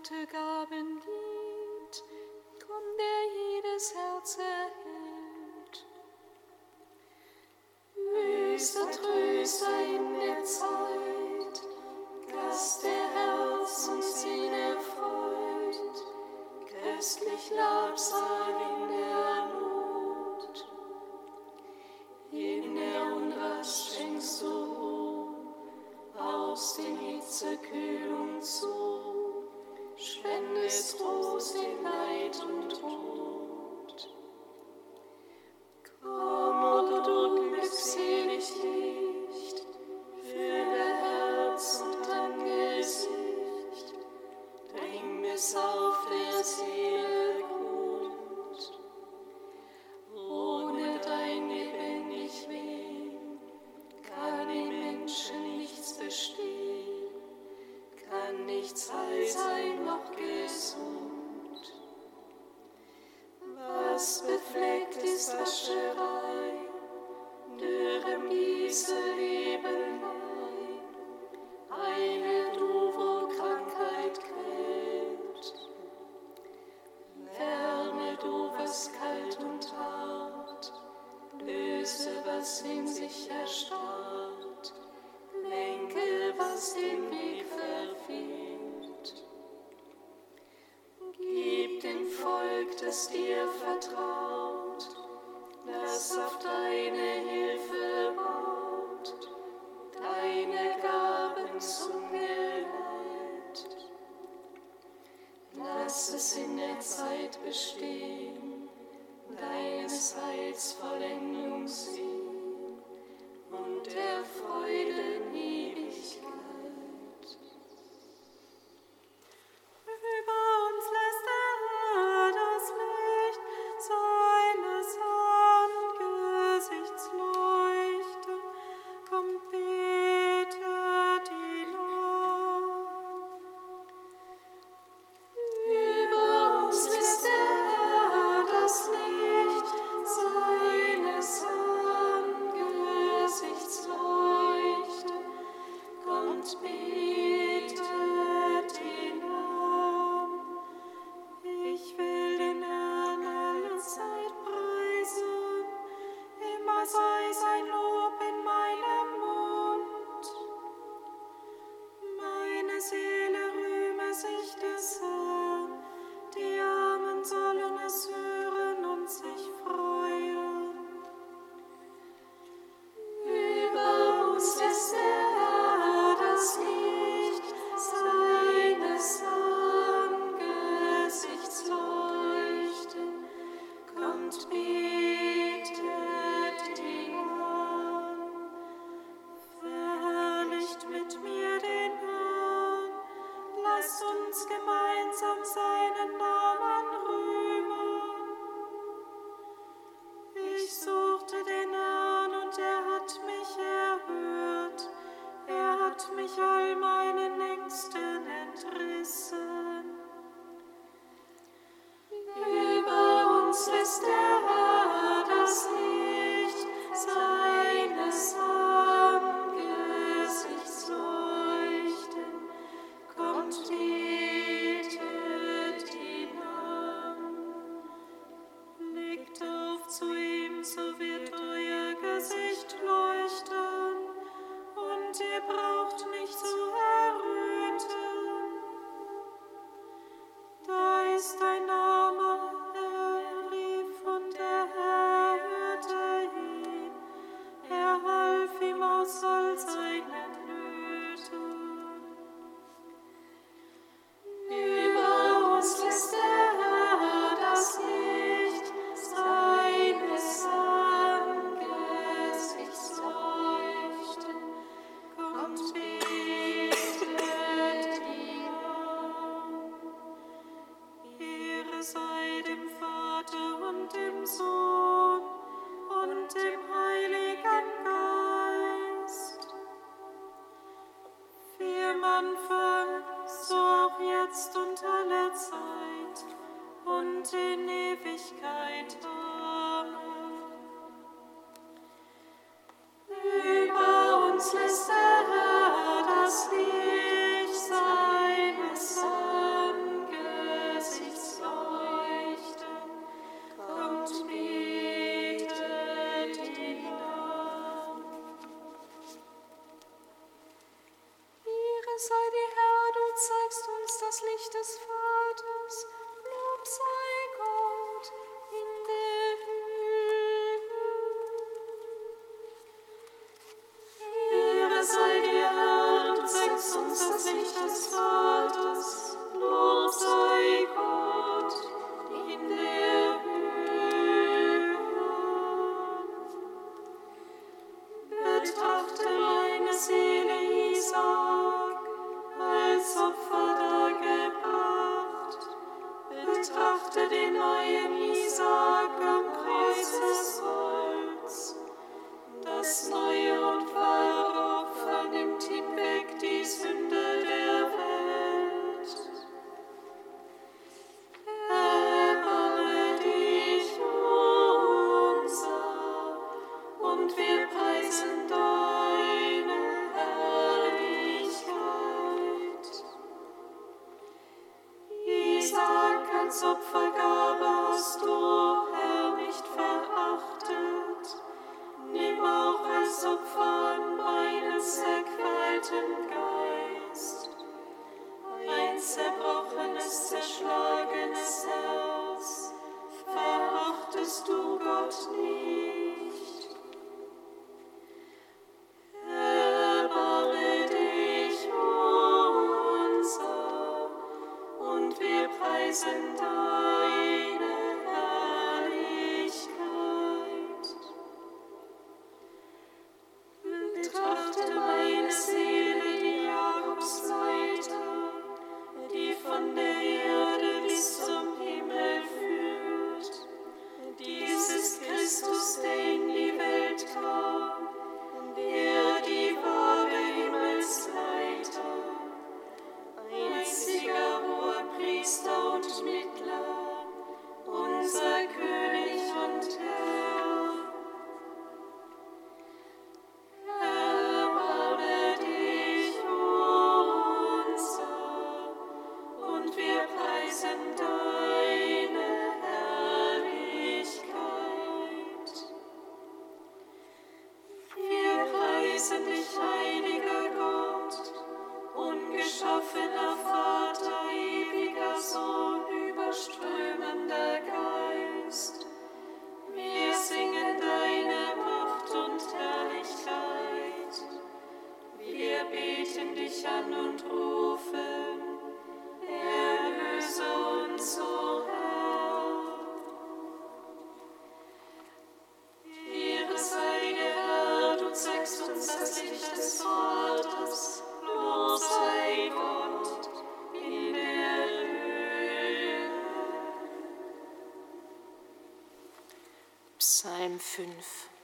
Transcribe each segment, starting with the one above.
gute Gaben gibt, komm, der jedes Herz. stand. 5.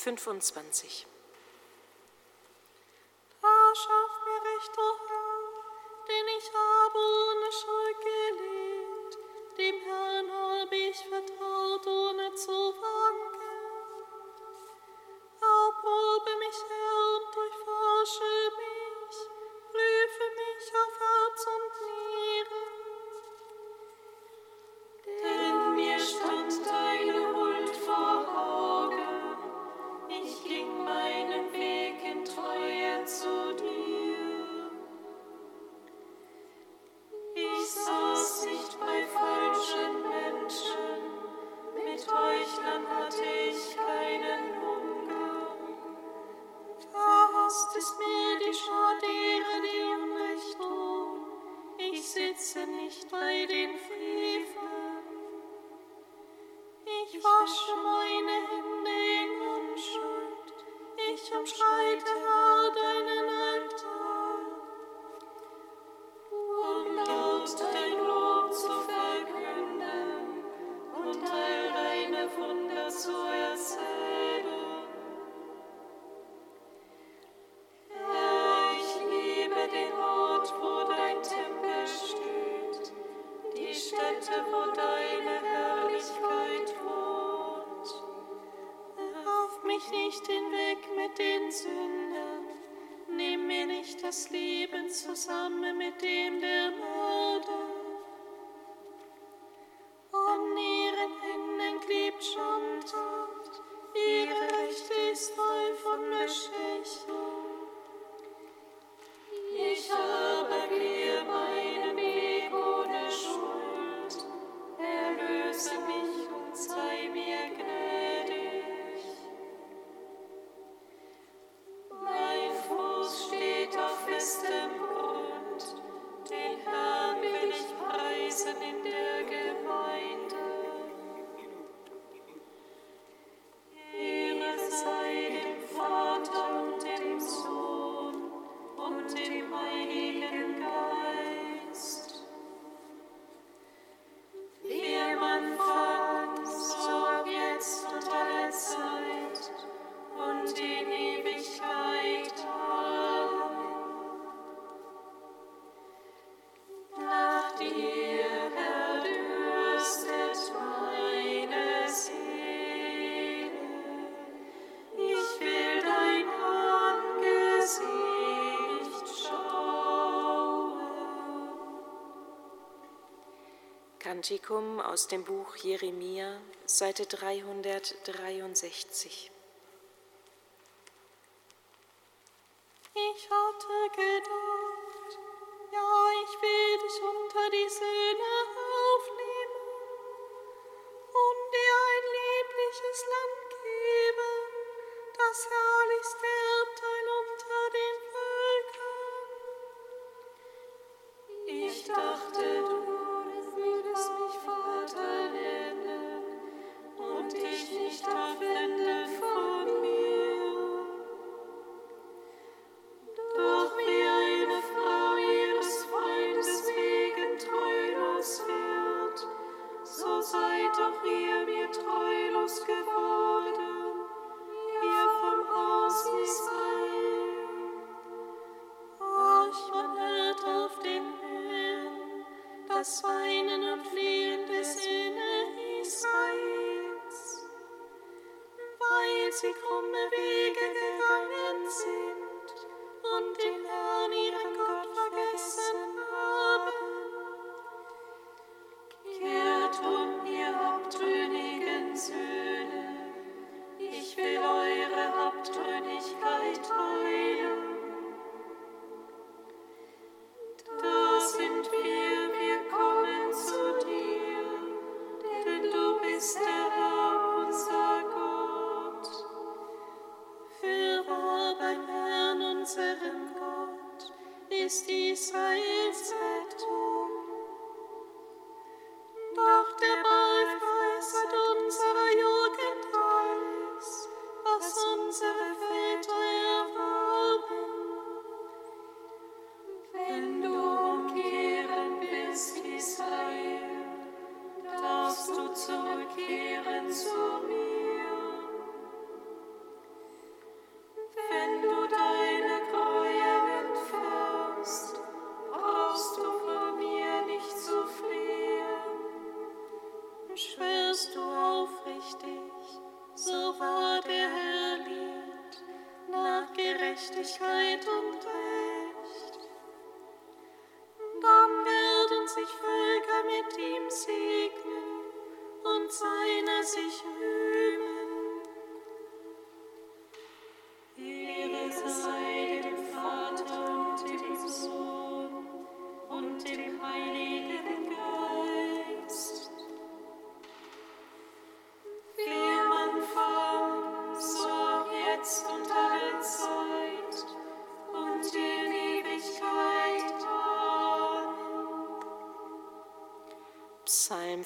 25. das Leben zusammen mit dem der Mörder. Kantikum aus dem Buch Jeremia, Seite 363. Ich hatte gedacht, sie krumme Wege gegangen sind und den Herrn ihren Gott vergessen.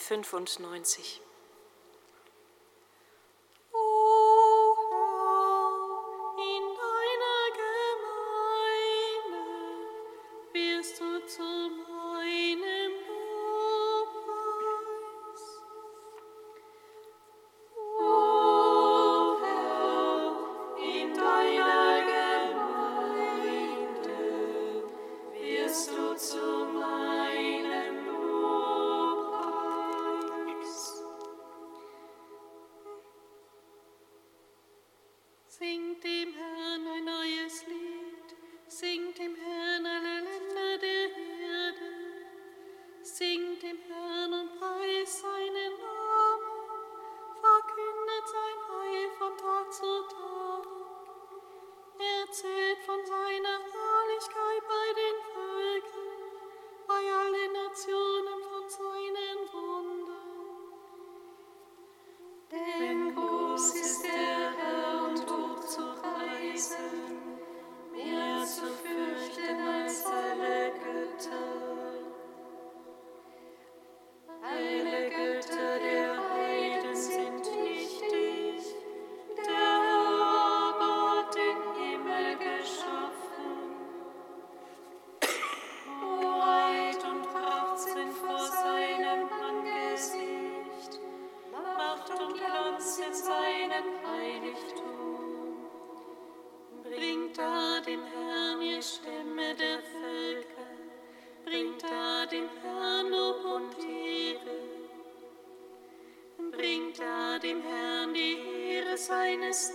95. seines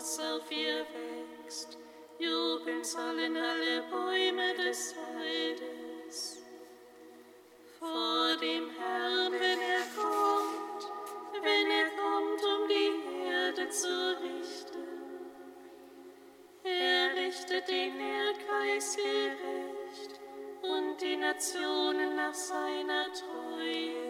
was auf ihr wächst. Jubeln sollen alle Bäume des Waldes. Vor dem Herrn, wenn er kommt, wenn er kommt, um die Erde zu richten. Er richtet den Erdkreis gerecht und die Nationen nach seiner Treue.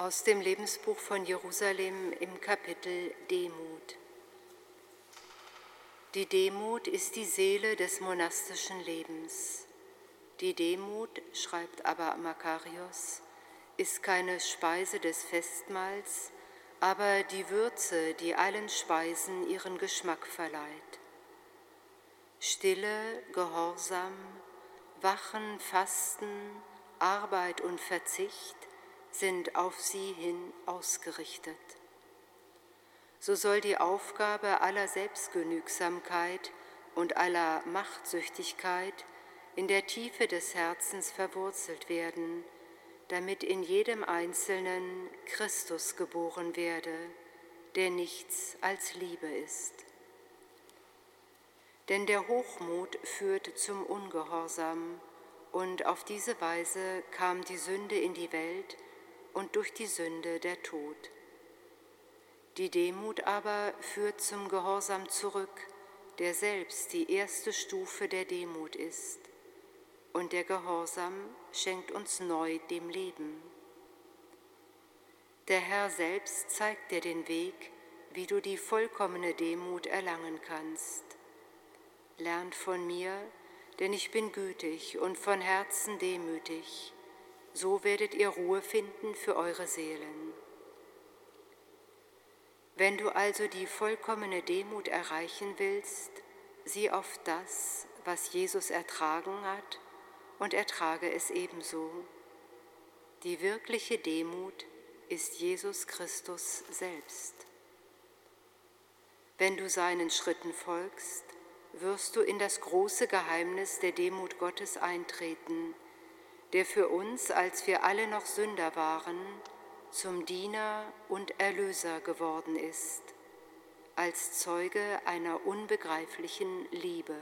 Aus dem Lebensbuch von Jerusalem im Kapitel Demut. Die Demut ist die Seele des monastischen Lebens. Die Demut, schreibt aber Makarios, ist keine Speise des Festmahls, aber die Würze, die allen Speisen ihren Geschmack verleiht. Stille, Gehorsam, Wachen, Fasten, Arbeit und Verzicht sind auf sie hin ausgerichtet. So soll die Aufgabe aller Selbstgenügsamkeit und aller Machtsüchtigkeit in der Tiefe des Herzens verwurzelt werden, damit in jedem Einzelnen Christus geboren werde, der nichts als Liebe ist. Denn der Hochmut führt zum Ungehorsam, und auf diese Weise kam die Sünde in die Welt und durch die Sünde der Tod. Die Demut aber führt zum Gehorsam zurück, der selbst die erste Stufe der Demut ist. Und der Gehorsam schenkt uns neu dem Leben. Der Herr selbst zeigt dir den Weg, wie du die vollkommene Demut erlangen kannst. Lernt von mir, denn ich bin gütig und von Herzen demütig. So werdet ihr Ruhe finden für eure Seelen. Wenn du also die vollkommene Demut erreichen willst, sieh auf das, was Jesus ertragen hat, und ertrage es ebenso. Die wirkliche Demut ist Jesus Christus selbst. Wenn du seinen Schritten folgst, wirst du in das große Geheimnis der Demut Gottes eintreten, der für uns, als wir alle noch Sünder waren, zum Diener und Erlöser geworden ist, als Zeuge einer unbegreiflichen Liebe.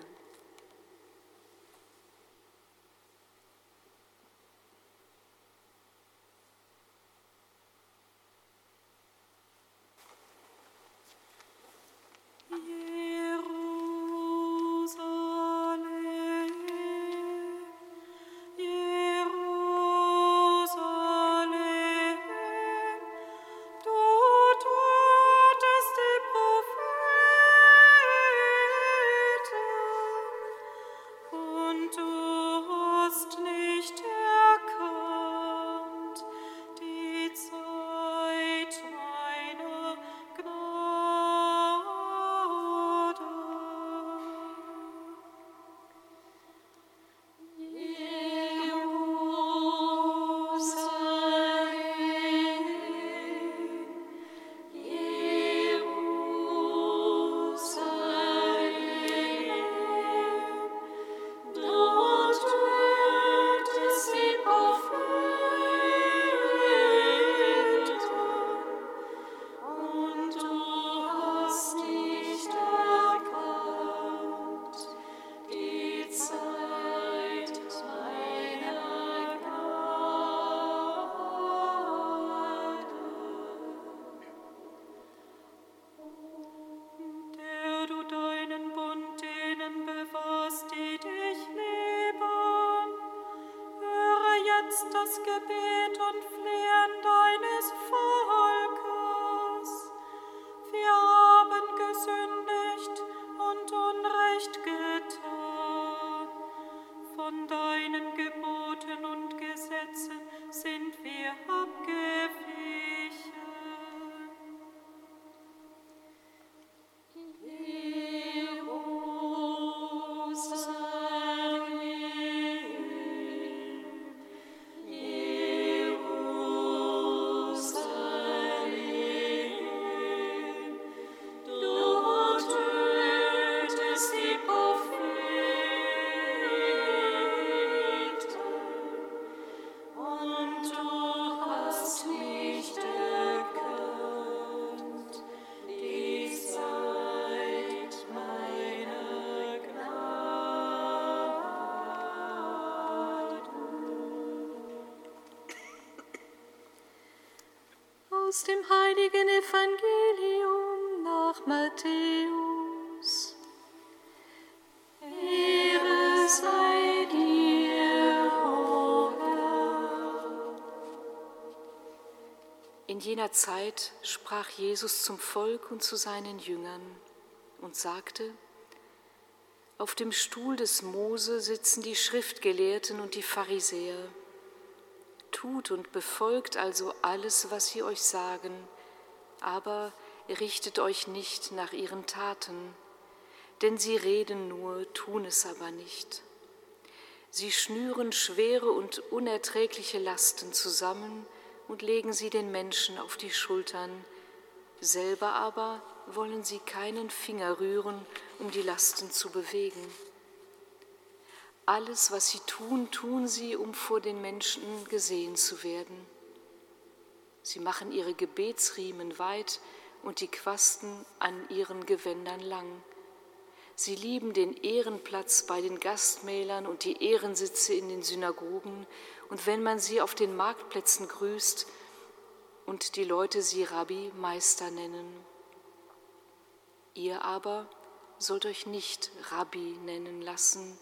Aus dem heiligen Evangelium nach Matthäus. Ehre sei dir, o Herr. In jener Zeit sprach Jesus zum Volk und zu seinen Jüngern und sagte, auf dem Stuhl des Mose sitzen die Schriftgelehrten und die Pharisäer. Tut und befolgt also alles, was sie euch sagen, aber richtet euch nicht nach ihren Taten, denn sie reden nur, tun es aber nicht. Sie schnüren schwere und unerträgliche Lasten zusammen und legen sie den Menschen auf die Schultern, selber aber wollen sie keinen Finger rühren, um die Lasten zu bewegen. Alles, was sie tun, tun sie, um vor den Menschen gesehen zu werden. Sie machen ihre Gebetsriemen weit und die Quasten an ihren Gewändern lang. Sie lieben den Ehrenplatz bei den Gastmählern und die Ehrensitze in den Synagogen. Und wenn man sie auf den Marktplätzen grüßt und die Leute sie Rabbi, Meister nennen. Ihr aber sollt euch nicht Rabbi nennen lassen,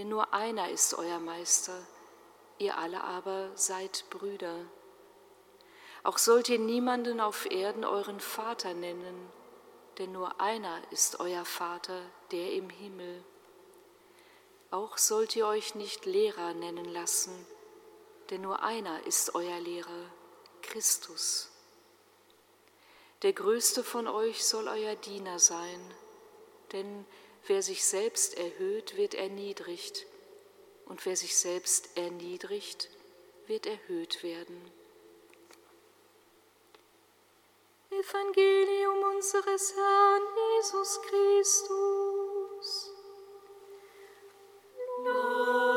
denn nur einer ist euer Meister, ihr alle aber seid Brüder. Auch sollt ihr niemanden auf Erden euren Vater nennen, denn nur einer ist euer Vater, der im Himmel. Auch sollt ihr euch nicht Lehrer nennen lassen, denn nur einer ist euer Lehrer, Christus. Der größte von euch soll euer Diener sein, denn Wer sich selbst erhöht, wird erniedrigt, und wer sich selbst erniedrigt, wird erhöht werden. Evangelium unseres Herrn Jesus Christus. Lob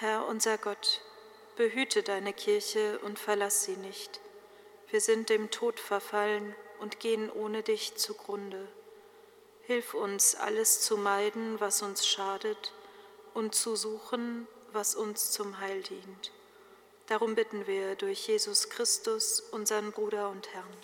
Herr unser Gott, behüte deine Kirche und verlass sie nicht. Wir sind dem Tod verfallen und gehen ohne dich zugrunde. Hilf uns, alles zu meiden, was uns schadet, und zu suchen, was uns zum Heil dient. Darum bitten wir durch Jesus Christus, unseren Bruder und Herrn.